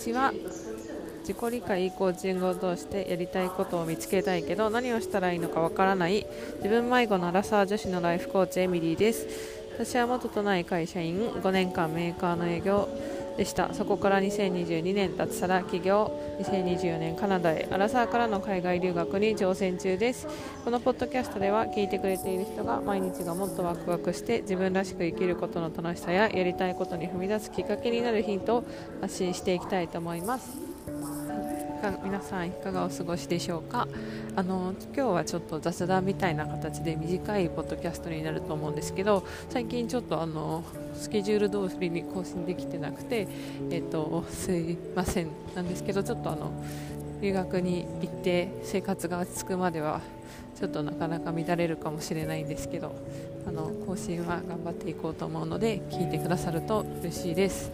ちは自己理解コーチングを通してやりたいことを見つけたいけど何をしたらいいのかわからない自分迷子のアラサー女子のライフコーチエミリーです。私は元都内会社員5年間メーカーの営業でした。そこから2022年脱サラ起業2024年カナダへアラサーからの海外留学に挑戦中です。このポッドキャストでは聞いてくれている人が毎日がもっとワクワクして自分らしく生きることの楽しさややりたいことに踏み出すきっかけになるヒントを発信していきたいと思います。皆さんいかがお過ごしでしょうか？あの今日はちょっと雑談みたいな形で短いポッドキャストになると思うんですけど最近ちょっとあのスケジュール通りに更新できてなくて、えっと、すいませんなんですけどちょっとあの留学に行って生活が落ち着くまではちょっとなかなか乱れるかもしれないんですけどあの更新は頑張っていこうと思うので聞いてくださると嬉しいです。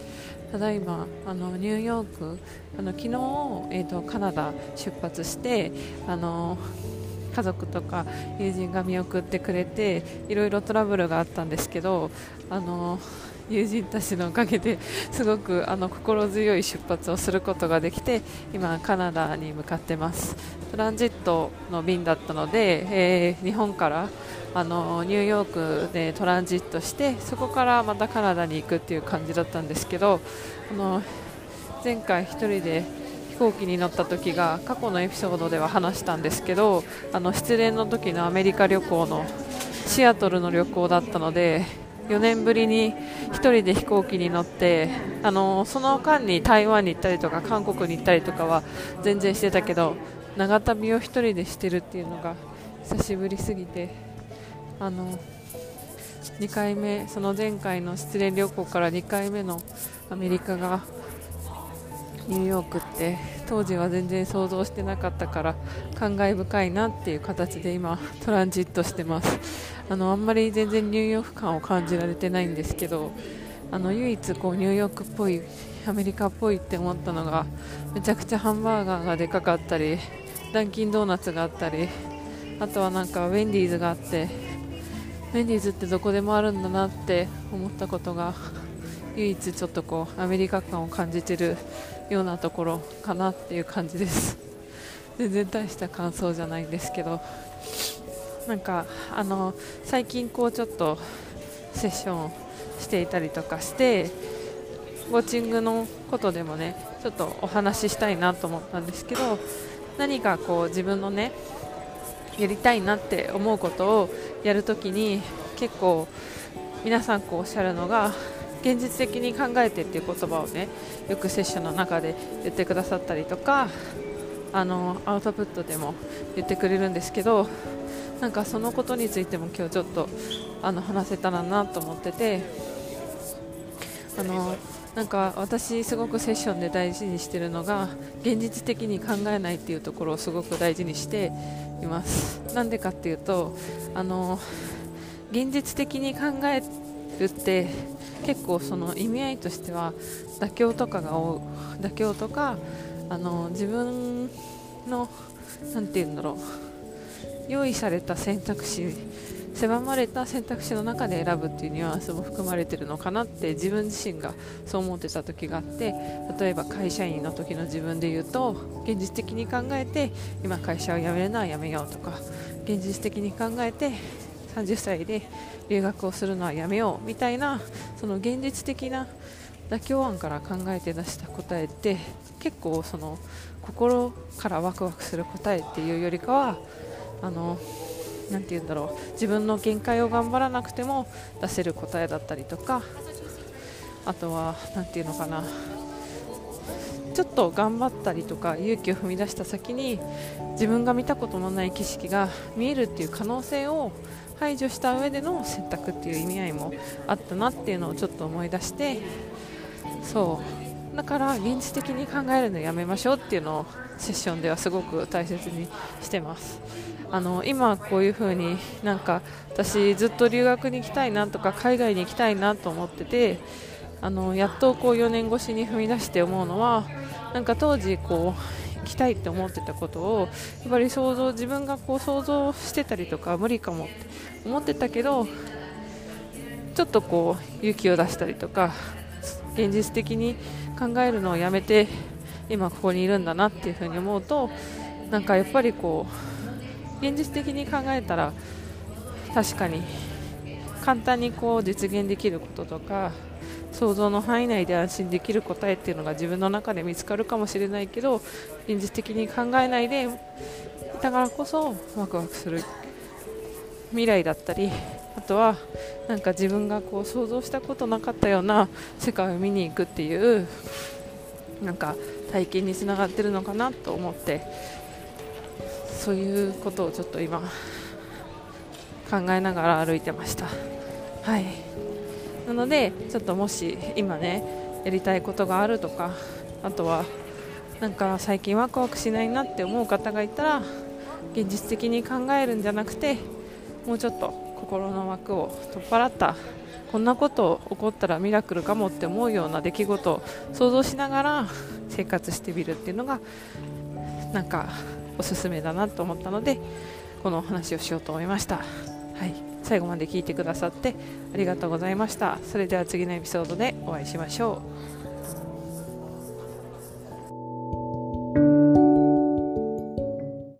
ただいまあのニューヨークあの昨日、えーと、カナダ出発してあの家族とか友人が見送ってくれていろいろトラブルがあったんですけどあの友人たちのおかげですごくあの心強い出発をすることができて今、カナダに向かってます。トランジットの便だったので、えー、日本からあのニューヨークでトランジットしてそこからまたカナダに行くっていう感じだったんですけどあの前回1人で飛行機に乗った時が過去のエピソードでは話したんですけどあの失恋の時のアメリカ旅行のシアトルの旅行だったので4年ぶりに1人で飛行機に乗ってあのその間に台湾に行ったりとか韓国に行ったりとかは全然してたけど長旅を1人でしてるっていうのが久しぶりすぎてあの2回目その前回の失恋旅行から2回目のアメリカがニューヨークって当時は全然想像してなかったから感慨深いなっていう形で今トランジットしてます。あのあんまり全然ニューヨーク感を感じられてないんですけどあの唯一こうニューヨークっぽいアメリカっぽいって思ったのがめちゃくちゃハンバーガーがでかかったりダンキンドーナツがあったりあとはなんかウェンディーズがあってウェンディーズってどこでもあるんだなって思ったことが唯一ちょっとこうアメリカ感を感じてるようなところかなっていう感じです。全然大した感想じゃないんですけど。なんかあの最近こうちょっとセッションしていたりとかしてウォッチングのことでもねちょっとお話ししたいなと思ったんですけど何かこう自分のねやりたいなって思うことをやるときに結構皆さんこうおっしゃるのが現実的に考えてっていう言葉をねよくセッションの中で言ってくださったりとかあのアウトプットでも言ってくれるんですけどなんかそのことについても今日ちょっとあの話せたらなと思っててあのなんか私すごくセッションで大事にしているのが現実的に考えないっていうところをすごく大事にしています。なんでかっていうとあの現実的に考えるって結構その意味合いとしては妥協とかが多妥協とかあの自分の何て言うんだろう。用意された選択肢狭まれた選択肢の中で選ぶっていうニュアンスも含まれてるのかなって自分自身がそう思ってた時があって例えば会社員の時の自分で言うと現実的に考えて今会社を辞めるのはやめようとか現実的に考えて30歳で留学をするのはやめようみたいなその現実的な妥協案から考えて出した答えって結構その心からワクワクする答えっていうよりかはあのなて言うんだろう自分の限界を頑張らなくても出せる答えだったりとかあとは何て言うのかなちょっと頑張ったりとか勇気を踏み出した先に自分が見たことのない景色が見えるっていう可能性を排除した上での選択っていう意味合いもあったなっていうのをちょっと思い出してそうだから現実的に考えるのやめましょうっていうのをセッションではすごく大切にしてます。あの今、こういう風になんか私ずっと留学に行きたいなとか海外に行きたいなと思っててあのやっとこう4年越しに踏み出して思うのはなんか当時こうきたいって思ってたことをやっぱり想像自分がこう想像してたりとか無理かもって思ってたけどちょっとこう勇気を出したりとか現実的に考えるのをやめて今ここにいるんだなっていうふに思うとなんかやっぱりこう現実的に考えたら確かに簡単にこう実現できることとか想像の範囲内で安心できる答えっていうのが自分の中で見つかるかもしれないけど現実的に考えないでだからこそワクワクする未来だったりあとはなんか自分がこう想像したことなかったような世界を見に行くっていうなんか体験につながってるのかなと思ってそういうことをちょっと今考えながら歩いてました。はい。なのでちょっともし今ねやりたいことがあるとかあとはなんか最近ワクワクしないなって思う方がいたら現実的に考えるんじゃなくてもうちょっと心の枠を取っ払ったこんなこと起こったらミラクルかもって思うような出来事を想像しながら生活してみるっていうのがなんかおすすめだなと思ったのでこのお話をしようと思いました。はい、最後まで聞いてくださってありがとうございました。それでは次のエピソードでお会いしましょう。